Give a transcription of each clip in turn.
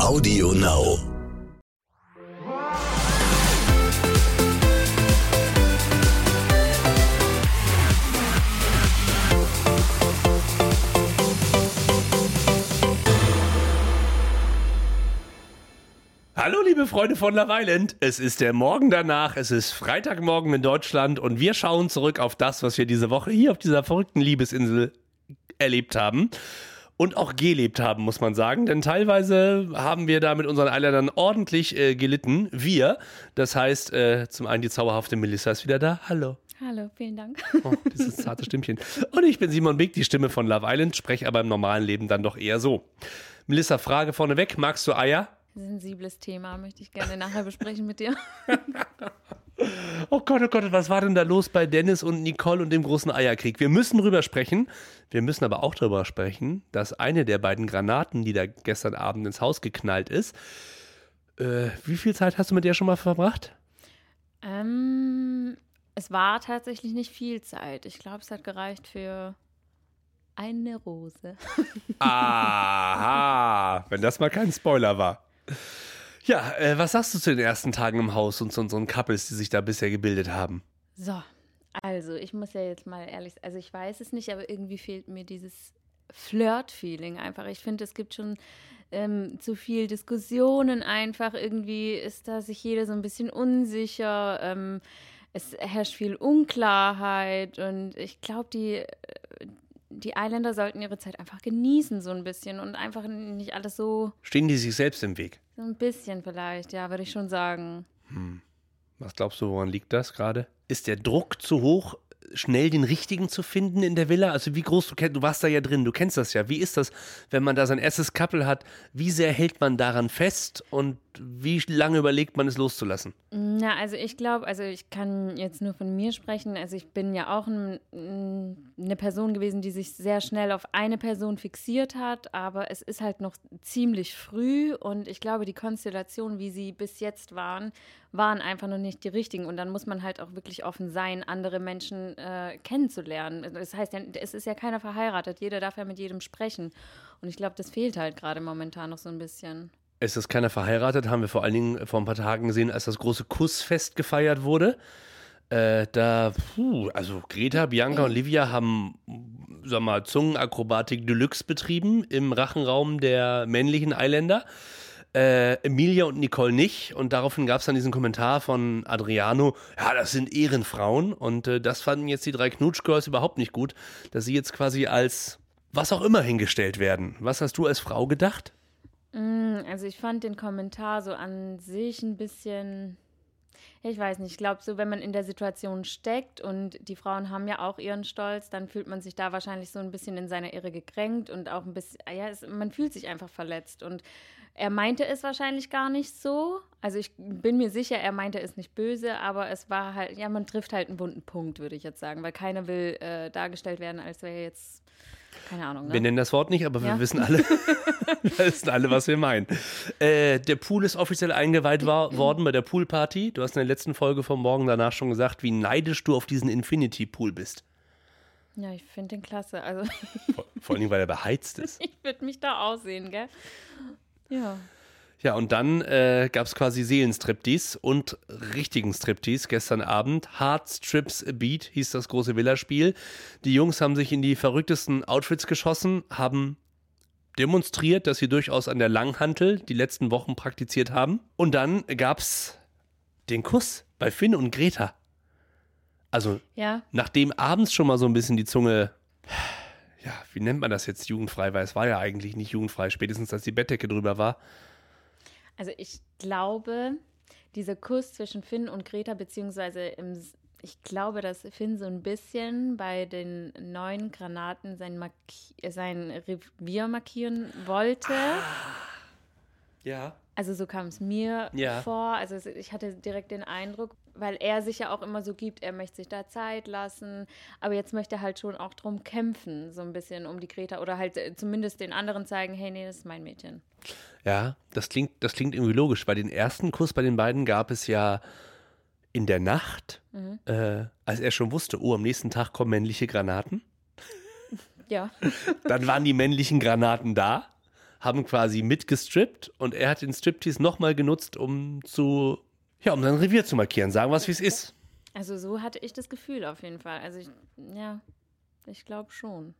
Audio Now. Hallo liebe Freunde von Love Island, es ist der Morgen danach, es ist Freitagmorgen in Deutschland und wir schauen zurück auf das, was wir diese Woche hier auf dieser verrückten Liebesinsel erlebt haben und auch gelebt haben, muss man sagen. Denn teilweise haben wir da mit unseren Eiländern ordentlich äh, gelitten. Wir, das heißt, äh, zum einen die zauberhafte Melissa ist wieder da. Hallo. Hallo, vielen Dank. Oh, dieses zarte Stimmchen. Und ich bin Simon Big, die Stimme von Love Island, spreche aber im normalen Leben dann doch eher so. Melissa, Frage vorneweg. Magst du Eier? Sensibles Thema, möchte ich gerne nachher besprechen mit dir. Oh Gott, oh Gott, was war denn da los bei Dennis und Nicole und dem großen Eierkrieg? Wir müssen drüber sprechen. Wir müssen aber auch drüber sprechen, dass eine der beiden Granaten, die da gestern Abend ins Haus geknallt ist, äh, wie viel Zeit hast du mit der schon mal verbracht? Ähm, es war tatsächlich nicht viel Zeit. Ich glaube, es hat gereicht für eine Rose. Aha, wenn das mal kein Spoiler war. Ja, äh, was sagst du zu den ersten Tagen im Haus und zu unseren Couples, die sich da bisher gebildet haben? So, also ich muss ja jetzt mal ehrlich, also ich weiß es nicht, aber irgendwie fehlt mir dieses Flirt-Feeling einfach. Ich finde, es gibt schon ähm, zu viel Diskussionen einfach. Irgendwie ist da sich jeder so ein bisschen unsicher. Ähm, es herrscht viel Unklarheit und ich glaube, die, die Eiländer sollten ihre Zeit einfach genießen so ein bisschen und einfach nicht alles so, Stehen die sich selbst im Weg? so ein bisschen vielleicht, ja, würde ich schon sagen. Was glaubst du, woran liegt das gerade? Ist der Druck zu hoch, schnell den richtigen zu finden in der Villa? Also wie groß du kennst, du warst da ja drin, du kennst das ja. Wie ist das, wenn man da sein erstes Couple hat? Wie sehr hält man daran fest und wie lange überlegt man es loszulassen? Na, also ich glaube, also ich kann jetzt nur von mir sprechen. Also ich bin ja auch ein, ein, eine Person gewesen, die sich sehr schnell auf eine Person fixiert hat, aber es ist halt noch ziemlich früh und ich glaube, die Konstellationen, wie sie bis jetzt waren, waren einfach noch nicht die richtigen. Und dann muss man halt auch wirklich offen sein, andere Menschen äh, kennenzulernen. Das heißt, ja, es ist ja keiner verheiratet, jeder darf ja mit jedem sprechen. Und ich glaube, das fehlt halt gerade momentan noch so ein bisschen. Es ist keiner verheiratet, haben wir vor allen Dingen vor ein paar Tagen gesehen, als das große Kussfest gefeiert wurde. Äh, da, puh, also Greta, Bianca und Livia haben, sag mal, Zungenakrobatik Deluxe betrieben im Rachenraum der männlichen Eiländer. Äh, Emilia und Nicole nicht. Und daraufhin gab es dann diesen Kommentar von Adriano, ja, das sind Ehrenfrauen. Und äh, das fanden jetzt die drei Knutschgirls überhaupt nicht gut, dass sie jetzt quasi als was auch immer hingestellt werden. Was hast du als Frau gedacht? Mm, Also ich fand den Kommentar so an sich ein bisschen, ich weiß nicht, ich glaube so, wenn man in der Situation steckt und die Frauen haben ja auch ihren Stolz, dann fühlt man sich da wahrscheinlich so ein bisschen in seiner Irre gekränkt und auch ein bisschen, ja, es, man fühlt sich einfach verletzt und er meinte es wahrscheinlich gar nicht so. Also ich bin mir sicher, er meinte es nicht böse, aber es war halt, ja, man trifft halt einen wunden Punkt, würde ich jetzt sagen, weil keiner will äh, dargestellt werden, als wäre jetzt, keine Ahnung, Wir ne? nennen das Wort nicht, aber wir Ja. wissen alle, wir wissen alle, was wir meinen. Äh, der Pool ist offiziell eingeweiht war, worden bei der Poolparty. Du hast in der letzten Folge vom Morgen danach schon gesagt, wie neidisch du auf diesen Infinity Pool bist. Ja, ich finde den klasse. Also Vor, vor allen Dingen, weil er beheizt ist. ich würde mich da aussehen, gell? Ja. Ja, und dann äh, gab es quasi Seelenstriptease und richtigen Striptease gestern Abend. Hard Strips a Beat hieß das große Villaspiel. Die Jungs haben sich in die verrücktesten Outfits geschossen, haben demonstriert, dass sie durchaus an der Langhantel die letzten Wochen praktiziert haben. Und dann gab's den Kuss bei Finn und Greta. Also, Ja, nachdem abends schon mal so ein bisschen die Zunge, ja, wie nennt man das jetzt jugendfrei, weil es war ja eigentlich nicht jugendfrei, spätestens als die Bettdecke drüber war. Also ich glaube, dieser Kuss zwischen Finn und Greta, beziehungsweise im, ich glaube, dass Finn so ein bisschen bei den neuen Granaten sein, Marki sein Revier markieren wollte. Ja. Also so kam es mir Ja. vor. Also ich hatte direkt den Eindruck, weil er sich ja auch immer so gibt, er möchte sich da Zeit lassen, aber jetzt möchte er halt schon auch drum kämpfen, so ein bisschen um die Greta oder halt äh, zumindest den anderen zeigen, hey, nee, das ist mein Mädchen. Ja, das klingt, das klingt irgendwie logisch, weil den ersten Kuss bei den beiden gab es ja in der Nacht, äh, als er schon wusste, oh, am nächsten Tag kommen männliche Granaten. Ja. Dann waren die männlichen Granaten da, haben quasi mitgestrippt und er hat den Striptease nochmal genutzt, um zu, ja, um sein Revier zu markieren. Sagen wir es, wie es ist. Also so hatte ich das Gefühl auf jeden Fall. Also ich, ja, ich glaube schon.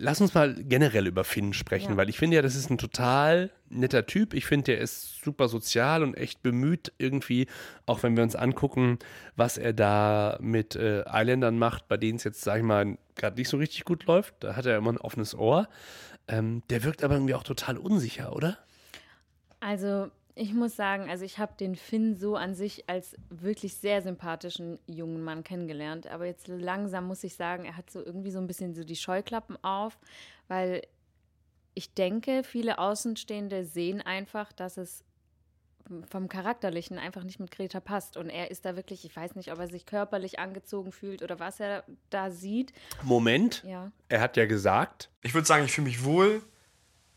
Lass uns mal generell über Finn sprechen, Ja. weil ich finde ja, das ist ein total netter Typ. Ich finde, der ist super sozial und echt bemüht irgendwie, auch wenn wir uns angucken, was er da mit äh, Islandern macht, bei denen es jetzt, sag ich mal, gerade nicht so richtig gut läuft. Da hat er immer ein offenes Ohr. Ähm, der wirkt aber irgendwie auch total unsicher, oder? Also ich muss sagen, also ich habe den Finn so an sich als wirklich sehr sympathischen jungen Mann kennengelernt. Aber jetzt langsam muss ich sagen, er hat so irgendwie so ein bisschen so die Scheuklappen auf, weil ich denke, viele Außenstehende sehen einfach, dass es vom Charakterlichen einfach nicht mit Greta passt. Und er ist da wirklich, ich weiß nicht, ob er sich körperlich angezogen fühlt oder was er da sieht. Moment, Ja. er hat ja gesagt, Ich würde sagen, ich fühle mich wohl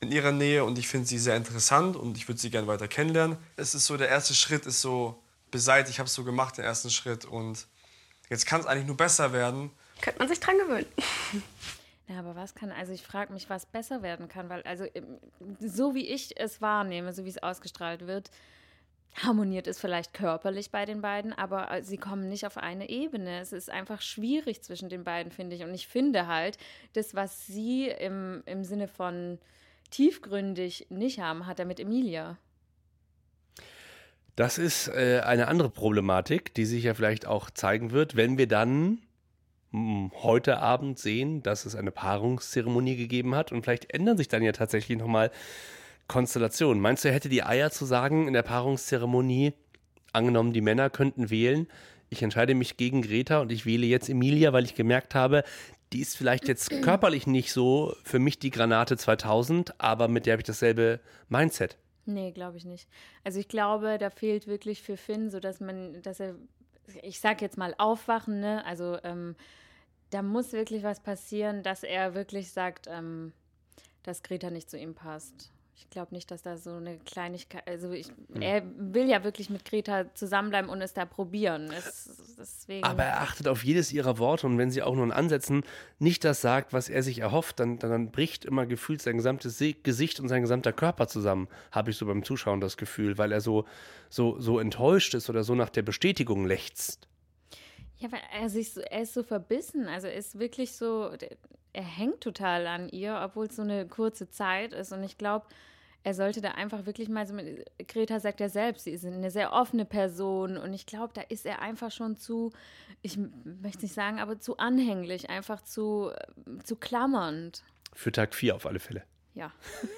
in ihrer Nähe und ich finde sie sehr interessant und ich würde sie gerne weiter kennenlernen. Es ist so, der erste Schritt ist so beseitigt, ich habe es so gemacht, den ersten Schritt und jetzt kann es eigentlich nur besser werden. Könnte man sich dran gewöhnen. Ja, aber was kann, also ich frage mich, was besser werden kann, weil also ähm, so wie ich es wahrnehme, so wie es ausgestrahlt wird, harmoniert es vielleicht körperlich bei den beiden, aber äh, sie kommen nicht auf eine Ebene. Es ist einfach schwierig zwischen den beiden, finde ich. Und ich finde halt, das, was sie im, im Sinne von tiefgründig nicht haben, hat er mit Emilia. Das ist äh, eine andere Problematik, die sich ja vielleicht auch zeigen wird, wenn wir dann mh, heute Abend sehen, dass es eine Paarungszeremonie gegeben hat und vielleicht ändern sich dann ja tatsächlich nochmal Konstellationen. Meinst du, er hätte die Eier zu sagen in der Paarungszeremonie, angenommen, die Männer könnten wählen, ich entscheide mich gegen Greta und ich wähle jetzt Emilia, weil ich gemerkt habe, die ist vielleicht jetzt körperlich nicht so für mich die Granate 2000, aber mit der habe ich dasselbe Mindset. Nee, glaube ich nicht. Also ich glaube, da fehlt wirklich für Finn, so dass man, dass er, ich sag jetzt mal aufwachen, ne? Also ähm, da muss wirklich was passieren, dass er wirklich sagt, ähm, dass Greta nicht zu ihm passt. Ich glaube nicht, dass da so eine Kleinigkeit, also ich, Hm. er will ja wirklich mit Greta zusammenbleiben und es da probieren. Es, deswegen. Aber er achtet auf jedes ihrer Worte und wenn sie auch nur in Ansätzen nicht das sagt, was er sich erhofft, dann, dann, dann bricht immer gefühlt sein gesamtes Se Gesicht und sein gesamter Körper zusammen, habe ich so beim Zuschauen das Gefühl, weil er so, so, so enttäuscht ist oder so nach der Bestätigung lechzt. Ja, weil er sich so, er ist so verbissen. Also er ist wirklich so, er hängt total an ihr, obwohl es so eine kurze Zeit ist. Und ich glaube, er sollte da einfach wirklich mal so mit, Greta sagt ja selbst, sie ist eine sehr offene Person. Und ich glaube, da ist er einfach schon zu, ich möchte nicht sagen, aber zu anhänglich, einfach zu, äh, zu klammernd. Für Tag 4 auf alle Fälle. Ja.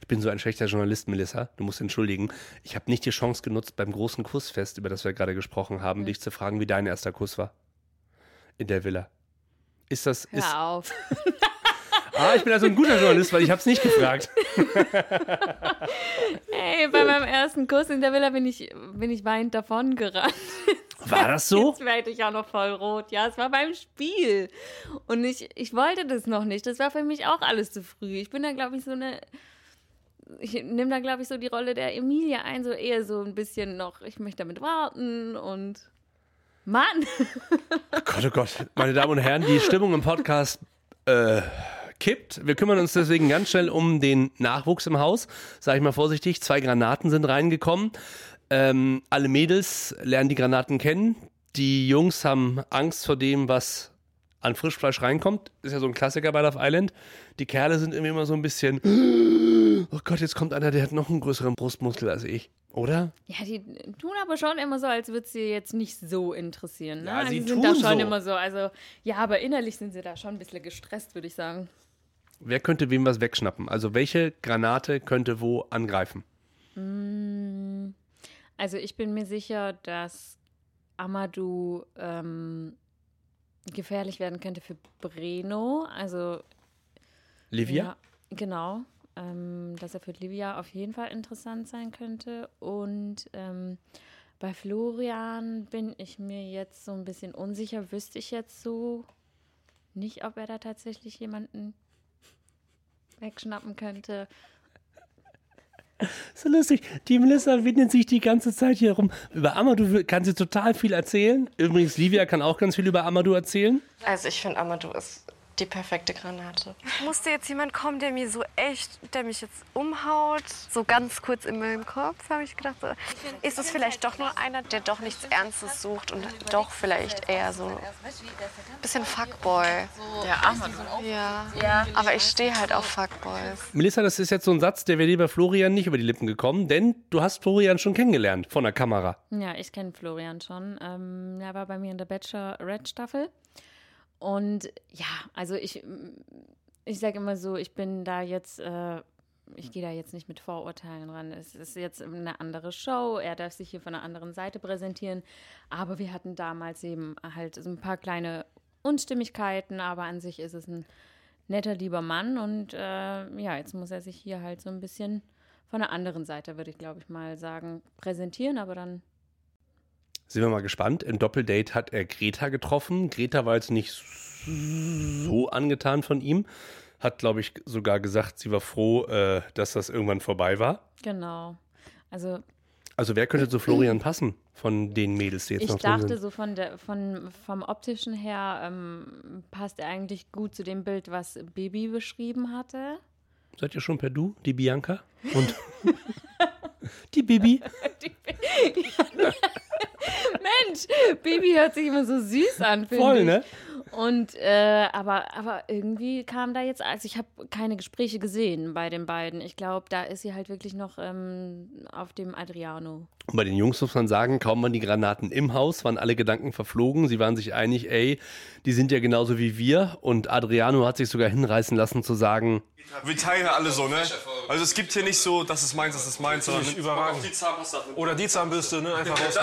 Ich bin so ein schlechter Journalist, Melissa. Du musst entschuldigen. Ich habe nicht die Chance genutzt, beim großen Kussfest, über das wir gerade gesprochen haben, dich zu fragen, wie dein erster Kuss war. In der Villa. Ist das. Ist, Hör auf. ah, ich bin also ein guter Journalist, weil ich habe es nicht gefragt. Ey, bei meinem ersten Kuss in der Villa bin ich, bin ich weinend davon gerannt. War das so? Jetzt werde ich auch noch voll rot. Ja, es war beim Spiel. Und ich, ich wollte das noch nicht. Das war für mich auch alles zu früh. Ich bin da, glaube ich, so eine. Ich nehme da, glaube ich, so die Rolle der Emilia ein, so eher so ein bisschen noch, ich möchte damit warten und. Mann! Oh Gott, oh Gott. Meine Damen und Herren, die Stimmung im Podcast äh, kippt. Wir kümmern uns deswegen ganz schnell um den Nachwuchs im Haus. Sag ich mal vorsichtig, zwei Granaten sind reingekommen. Ähm, alle Mädels lernen die Granaten kennen. Die Jungs haben Angst vor dem, was an Frischfleisch reinkommt. Ist ja so ein Klassiker bei Love Island. Die Kerle sind irgendwie immer so ein bisschen, oh Gott, jetzt kommt einer, der hat noch einen größeren Brustmuskel als ich. Oder? Ja, die tun aber schon immer so, als würde sie jetzt nicht so interessieren. Ne? Ja, sie die sind da schon so. immer so. Also, ja, aber innerlich sind sie da schon ein bisschen gestresst, würde ich sagen. Wer könnte wem was wegschnappen? Also welche Granate könnte wo angreifen? Also ich bin mir sicher, dass Amadou ähm, gefährlich werden könnte für Breno. Also Livia? ja, genau. Ähm, dass er für Livia auf jeden Fall interessant sein könnte. Und ähm, bei Florian bin ich mir jetzt so ein bisschen unsicher. Wüsste ich jetzt so nicht, ob er da tatsächlich jemanden wegschnappen könnte. So lustig. Die Melissa windet sich die ganze Zeit hier rum. Über Amadou kann sie total viel erzählen. Übrigens, Livia kann auch ganz viel über Amadou erzählen. Also ich finde, Amadou ist die perfekte Granate. Musste jetzt jemand kommen, der mir so echt, der mich jetzt umhaut? So ganz kurz in meinem Kopf habe ich gedacht, so, ist es vielleicht doch nur einer, der doch nichts Ernstes sucht und doch vielleicht eher so ein bisschen Fuckboy. Der arme Ja. ja. Aber ich stehe halt auf Fuckboys. Melissa, das ist jetzt so ein Satz, der wäre lieber Florian nicht über die Lippen gekommen, denn du hast Florian schon kennengelernt von der Kamera. Ja, ich kenne Florian schon. Ähm, er war bei mir in der Bachelor-Red-Staffel. Und ja, also ich, ich sage immer so, ich bin da jetzt, äh, ich gehe da jetzt nicht mit Vorurteilen ran. Es ist jetzt eine andere Show, er darf sich hier von einer anderen Seite präsentieren. Aber wir hatten damals eben halt so ein paar kleine Unstimmigkeiten, aber an sich ist es ein netter, lieber Mann. Und äh, ja, jetzt muss er sich hier halt so ein bisschen von der anderen Seite, würde ich glaube ich mal sagen, präsentieren, aber dann sind wir mal gespannt. Im Doppeldate hat er Greta getroffen. Greta war jetzt nicht so angetan von ihm. Hat, glaube ich, sogar gesagt, sie war froh, äh, dass das irgendwann vorbei war. Genau. Also. Also wer könnte zu Florian passen von den Mädels, die jetzt ich noch Ich dachte so von der, von, vom optischen her ähm, passt er eigentlich gut zu dem Bild, was Baby beschrieben hatte. Seid ihr schon per Du, die Bianca? Und die Bibi? die, ja, Mensch, Baby hört sich immer so süß an, finde Voll, ich. ne? Und äh, aber, aber irgendwie kam da jetzt, also ich habe keine Gespräche gesehen bei den beiden. Ich glaube, da ist sie halt wirklich noch ähm, auf dem Adriano. Und bei den Jungs muss man sagen, kaum waren die Granaten im Haus, waren alle Gedanken verflogen. Sie waren sich einig, ey, die sind ja genauso wie wir. Und Adriano hat sich sogar hinreißen lassen zu sagen, wir teilen ja alle so, ne? Also es gibt hier nicht so, das ist meins, das ist meins, sondern überragend. Oder die Zahnbürste, ne? Einfach raus.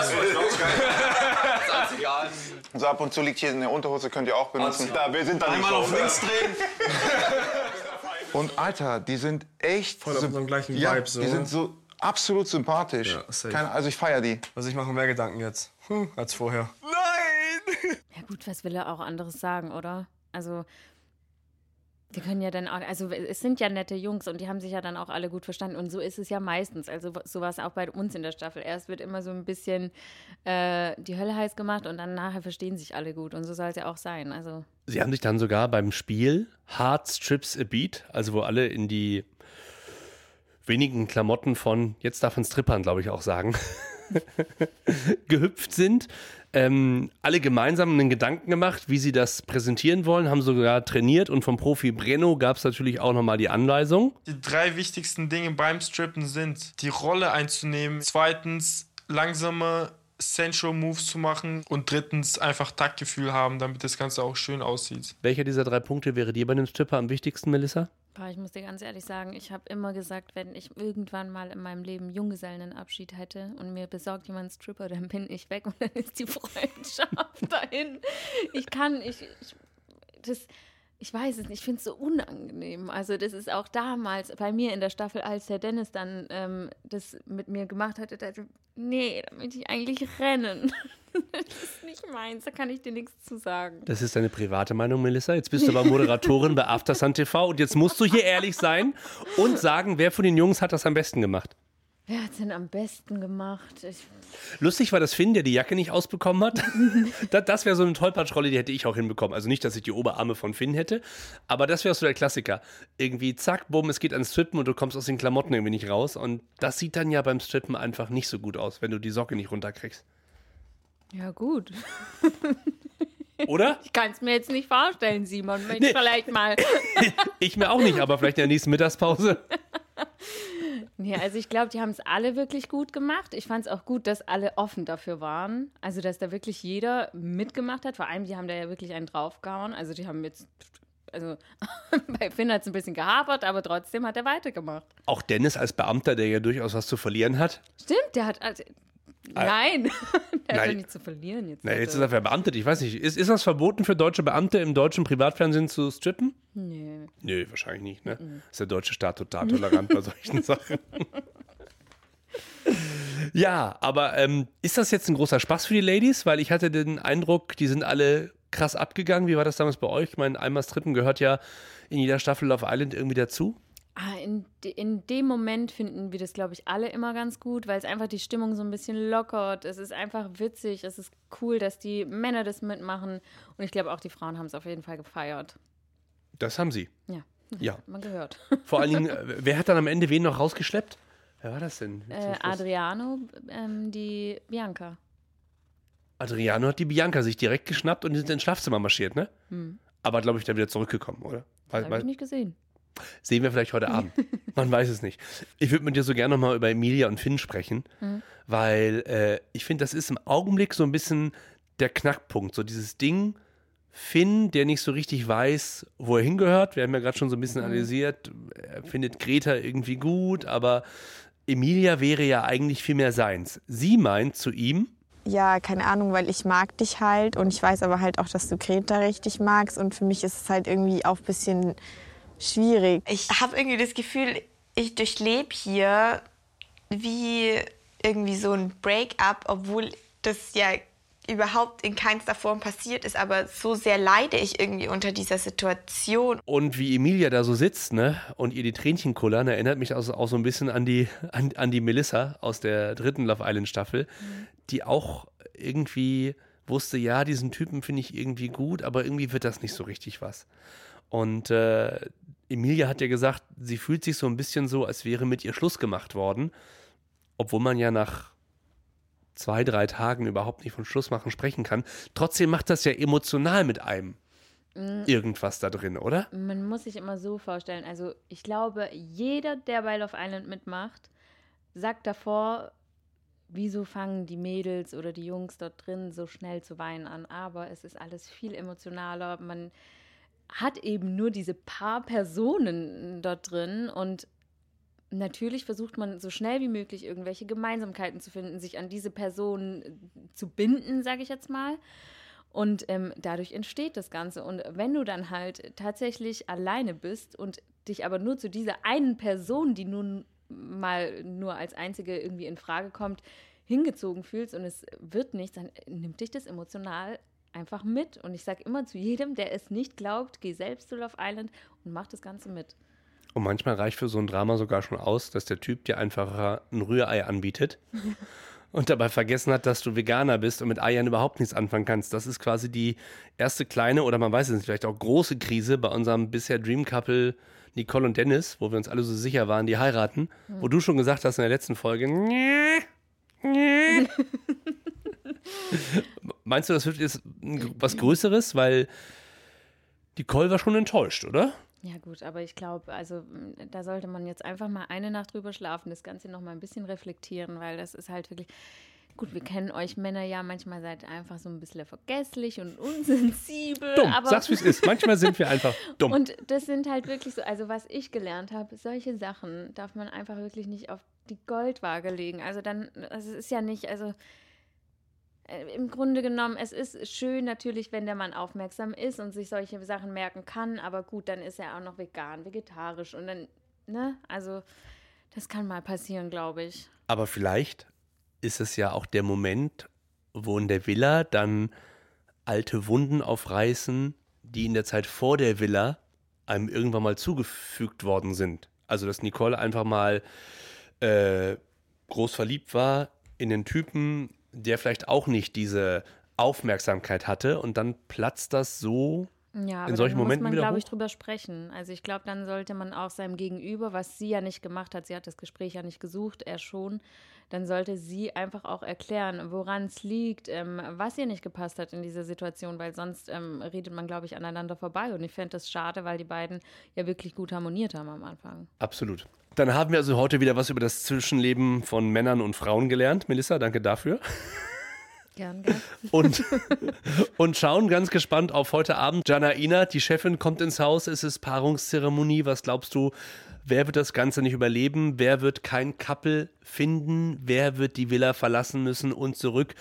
Das ist egal. So ab und zu liegt hier eine Unterhose, könnt ihr auch benutzen. Da, wir sind da Einmal auf links drehen. Und Alter, die sind echt voll auf unserem gleichen ja, Vibe so. Die sind so absolut sympathisch. Ja, Keine, also ich feiere die. Also ich mache mehr Gedanken jetzt hm, als vorher. Nein! Ja gut, was will er auch anderes sagen, oder? Also die können ja dann auch, also es sind ja nette Jungs und die haben sich ja dann auch alle gut verstanden. Und so ist es ja meistens. Also so war es auch bei uns in der Staffel. Erst wird immer so ein bisschen äh, die Hölle heiß gemacht und dann nachher verstehen sich alle gut. Und so soll es ja auch sein. Also. Sie haben sich dann sogar beim Spiel Hard Strips a Beat, also wo alle in die wenigen Klamotten von, jetzt darf man Strippern, glaube ich, auch sagen, gehüpft sind ähm, alle gemeinsam einen Gedanken gemacht, wie sie das präsentieren wollen, haben sogar trainiert und vom Profi Breno gab es natürlich auch nochmal die Anweisung. Die drei wichtigsten Dinge beim Strippen sind, die Rolle einzunehmen, zweitens langsame Sensual Moves zu machen und drittens einfach Taktgefühl haben, damit das Ganze auch schön aussieht. Welcher dieser drei Punkte wäre dir bei einem Stripper am wichtigsten, Melissa? Ich muss dir ganz ehrlich sagen, ich habe immer gesagt, wenn ich irgendwann mal in meinem Leben Junggesellenabschied hätte und mir besorgt jemand einen Stripper, dann bin ich weg und dann ist die Freundschaft dahin. Ich kann, ich, ich das, ich weiß es nicht, ich finde es so unangenehm. Also das ist auch damals bei mir in der Staffel, als der Dennis dann ähm, das mit mir gemacht hatte, dachte nee, da möchte ich eigentlich rennen. das ist nicht meins, da kann ich dir nichts zu sagen. Das ist deine private Meinung, Melissa. Jetzt bist du aber Moderatorin bei Aftersun TV und jetzt musst du hier ehrlich sein und sagen, wer von den Jungs hat das am besten gemacht? Wer hat es denn am besten gemacht? Ich Lustig war das Finn, der die Jacke nicht ausbekommen hat. das, das wäre so eine Tollpatschrolle, die hätte ich auch hinbekommen. Also nicht, dass ich die Oberarme von Finn hätte, aber das wäre so der Klassiker. Irgendwie zack, bumm, es geht ans Strippen und du kommst aus den Klamotten irgendwie nicht raus. Und das sieht dann ja beim Strippen einfach nicht so gut aus, wenn du die Socke nicht runterkriegst. Ja, gut. Oder? Ich kann es mir jetzt nicht vorstellen, Simon. Mensch, nee. vielleicht mal. ich mir auch nicht, aber vielleicht in der nächsten Mittagspause. Ja, also ich glaube, die haben es alle wirklich gut gemacht. Ich fand es auch gut, dass alle offen dafür waren. Also, dass da wirklich jeder mitgemacht hat. Vor allem, die haben da ja wirklich einen draufgehauen. Also, die haben jetzt also bei Finn hat es ein bisschen gehapert, aber trotzdem hat er weitergemacht. Auch Dennis als Beamter, der ja durchaus was zu verlieren hat. Stimmt, der hat, also, Nein, der hat doch nichts zu verlieren jetzt. Na, jetzt ist er verbeamtet. Ich weiß nicht, ist, ist das verboten für deutsche Beamte im deutschen Privatfernsehen zu strippen? Nee. Nee, wahrscheinlich nicht. Ne? Mhm. Ist der deutsche Staat total tolerant bei solchen Sachen. ja, aber ähm, ist das jetzt ein großer Spaß für die Ladies? Weil ich hatte den Eindruck, die sind alle krass abgegangen. Wie war das damals bei euch? Ich meine, einmal Strippen gehört ja in jeder Staffel Love Island irgendwie dazu. Ah, in, in dem Moment finden wir das, glaube ich, alle immer ganz gut, weil es einfach die Stimmung so ein bisschen lockert. Es ist einfach witzig, es ist cool, dass die Männer das mitmachen. Und ich glaube, auch die Frauen haben es auf jeden Fall gefeiert. Das haben sie. Ja, Ja. man gehört. Vor allen Dingen, äh, wer hat dann am Ende wen noch rausgeschleppt? Wer war das denn? Äh? Adriano, ähm, die Bianca. Adriano hat die Bianca sich direkt geschnappt und die sind ins Schlafzimmer marschiert, ne? Aber glaube ich, dann wieder zurückgekommen, oder? Habe ich nicht gesehen. Sehen wir vielleicht heute Abend. Man weiß es nicht. Ich würde mit dir so gerne nochmal über Emilia und Finn sprechen, weil äh, ich finde, das ist im Augenblick so ein bisschen der Knackpunkt. So dieses Ding, Finn, der nicht so richtig weiß, wo er hingehört. Wir haben ja gerade schon so ein bisschen analysiert. Er findet Greta irgendwie gut, aber Emilia wäre ja eigentlich viel mehr seins. Sie meint zu ihm, ja, keine Ahnung, weil ich mag dich halt und ich weiß aber halt auch, dass du Greta richtig magst und für mich ist es halt irgendwie auch ein bisschen schwierig. Ich habe irgendwie das Gefühl, ich durchlebe hier wie irgendwie so ein Break-up, obwohl das ja überhaupt in keinster Form passiert ist, aber so sehr leide ich irgendwie unter dieser Situation. Und wie Emilia da so sitzt, ne, und ihr die Tränchen kullern, erinnert mich auch, auch so ein bisschen an die, an, an die Melissa aus der dritten Love Island Staffel, die auch irgendwie wusste, ja, diesen Typen finde ich irgendwie gut, aber irgendwie wird das nicht so richtig was. Und äh, Emilia hat ja gesagt, sie fühlt sich so ein bisschen so, als wäre mit ihr Schluss gemacht worden, obwohl man ja nach zwei, drei Tagen überhaupt nicht von Schluss machen sprechen kann. Trotzdem macht das ja emotional mit einem irgendwas da drin, oder? Man muss sich immer so vorstellen. Also ich glaube, jeder, der bei Love Island mitmacht, sagt davor, wieso fangen die Mädels oder die Jungs dort drin so schnell zu weinen an. Aber es ist alles viel emotionaler. Man hat eben nur diese paar Personen dort drin und natürlich versucht man so schnell wie möglich irgendwelche Gemeinsamkeiten zu finden, sich an diese Personen zu binden, sage ich jetzt mal. Und ähm, dadurch entsteht das Ganze. Und wenn du dann halt tatsächlich alleine bist und dich aber nur zu dieser einen Person, die nun mal nur als einzige irgendwie in Frage kommt, hingezogen fühlst und es wird nichts, dann nimmt dich das emotional einfach mit. Und ich sage immer zu jedem, der es nicht glaubt, geh selbst zu Love Island und mach das Ganze mit. Und manchmal reicht für so ein Drama sogar schon aus, dass der Typ dir einfach ein Rührei anbietet und dabei vergessen hat, dass du Veganer bist und mit Eiern überhaupt nichts anfangen kannst. Das ist quasi die erste kleine oder man weiß es nicht, vielleicht auch große Krise bei unserem bisher Dream Couple Nicole und Dennis, wo wir uns alle so sicher waren, die heiraten, wo du schon gesagt hast in der letzten Folge, nee, nee. Meinst du, das wird jetzt was Größeres? Weil Nicole war schon enttäuscht, oder? Ja gut, aber ich glaube, also da sollte man jetzt einfach mal eine Nacht drüber schlafen, das Ganze noch mal ein bisschen reflektieren, weil das ist halt wirklich, gut, wir kennen euch Männer ja, manchmal seid ihr einfach so ein bisschen vergesslich und unsensibel. Dumm, aber sag's wie es ist. Manchmal sind wir einfach dumm. Und das sind halt wirklich so, also was ich gelernt habe, solche Sachen darf man einfach wirklich nicht auf die Goldwaage legen. Also dann, also es ist ja nicht, also im Grunde genommen, es ist schön natürlich, wenn der Mann aufmerksam ist und sich solche Sachen merken kann, aber gut, dann ist er auch noch vegan, vegetarisch und dann, ne, also das kann mal passieren, glaube ich. Aber vielleicht ist es ja auch der Moment, wo in der Villa dann alte Wunden aufreißen, die in der Zeit vor der Villa einem irgendwann mal zugefügt worden sind. Also, dass Nicole einfach mal äh, groß verliebt war in den Typen, der vielleicht auch nicht diese Aufmerksamkeit hatte und dann platzt das so Ja, aber in solchen dann Momenten muss man, glaube ich, drüber sprechen. Also ich glaube, dann sollte man auch seinem Gegenüber, was sie ja nicht gemacht hat, sie hat das Gespräch ja nicht gesucht, er schon, dann sollte sie einfach auch erklären, woran es liegt, ähm, was ihr nicht gepasst hat in dieser Situation, weil sonst ähm, redet man, glaube ich, aneinander vorbei. Und ich fände das schade, weil die beiden ja wirklich gut harmoniert haben am Anfang. Absolut. Dann haben wir also heute wieder was über das Zwischenleben von Männern und Frauen gelernt. Melissa, danke dafür. Gern, gern. Und, und schauen ganz gespannt auf heute Abend. Janaina, die Chefin, kommt ins Haus. Es ist Paarungszeremonie. Was glaubst du, wer wird das Ganze nicht überleben? Wer wird kein Couple finden? Wer wird die Villa verlassen müssen und zurück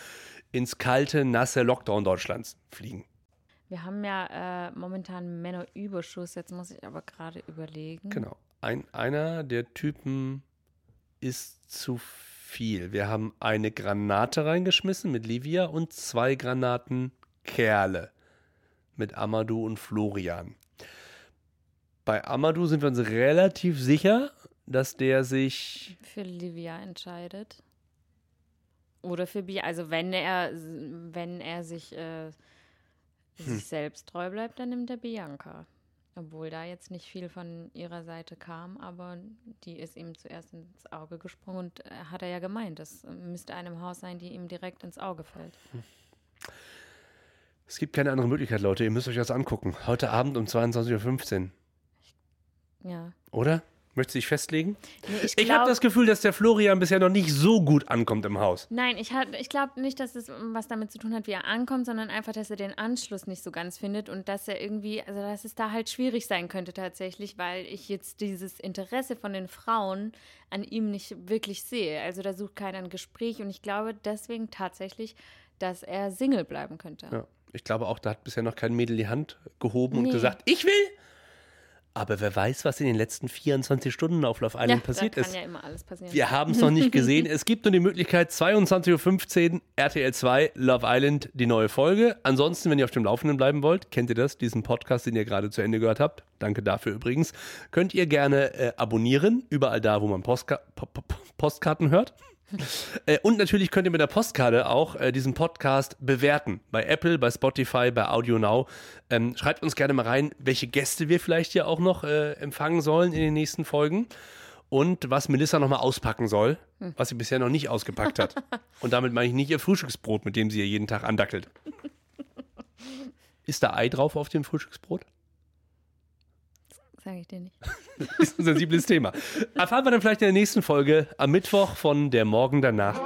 ins kalte, nasse Lockdown Deutschlands fliegen? Wir haben ja äh, momentan Männerüberschuss, jetzt muss ich aber gerade überlegen. Genau. Ein, einer der Typen ist zu viel. Wir haben eine Granate reingeschmissen mit Livia und zwei Granaten Kerle mit Amadou und Florian. Bei Amadou sind wir uns relativ sicher, dass der sich. Für Livia entscheidet. Oder für Bia. Also wenn er, wenn er sich, äh, Hm. sich selbst treu bleibt, dann nimmt er Bianca. Obwohl da jetzt nicht viel von ihrer Seite kam, aber die ist ihm zuerst ins Auge gesprungen und äh, hat er ja gemeint, das müsste einem Haus sein, die ihm direkt ins Auge fällt. Es gibt keine andere Möglichkeit, Leute. Ihr müsst euch das angucken. Heute Abend um 22.15 Uhr. Ja. Oder? Möchtest du dich festlegen? Nee, ich Ich habe das Gefühl, dass der Florian bisher noch nicht so gut ankommt im Haus. Nein, ich, ich glaube nicht, dass es was damit zu tun hat, wie er ankommt, sondern einfach, dass er den Anschluss nicht so ganz findet und dass er irgendwie, also dass es da halt schwierig sein könnte tatsächlich, weil ich jetzt dieses Interesse von den Frauen an ihm nicht wirklich sehe. Also da sucht keiner ein Gespräch und ich glaube deswegen tatsächlich, dass er Single bleiben könnte. Ja. Ich glaube auch, da hat bisher noch kein Mädel die Hand gehoben und Nee. gesagt, ich will. Aber wer weiß, was in den letzten 24 Stunden auf Love Island Ja, passiert ist. ja. Wir haben es noch nicht gesehen. Es gibt nur die Möglichkeit, 22.15 Uhr, RTL 2, Love Island, die neue Folge. Ansonsten, wenn ihr auf dem Laufenden bleiben wollt, kennt ihr das, diesen Podcast, den ihr gerade zu Ende gehört habt. Danke dafür übrigens. Könnt ihr gerne äh, abonnieren, überall da, wo man Postka Po- Po- Po- Postkarten hört. Äh, Und natürlich könnt ihr mit der Postkarte auch äh, diesen Podcast bewerten. Bei Apple, bei Spotify, bei Audio Now. Ähm, schreibt uns gerne mal rein, welche Gäste wir vielleicht hier auch noch äh, empfangen sollen in den nächsten Folgen. Und was Melissa nochmal auspacken soll, was sie bisher noch nicht ausgepackt hat. Und damit meine ich nicht ihr Frühstücksbrot, mit dem sie ihr jeden Tag andackelt. Ist da Ei drauf auf dem Frühstücksbrot? Sage ich dir nicht. Das ist ein sensibles Thema. Erfahren wir dann vielleicht in der nächsten Folge am Mittwoch von der Morgen danach.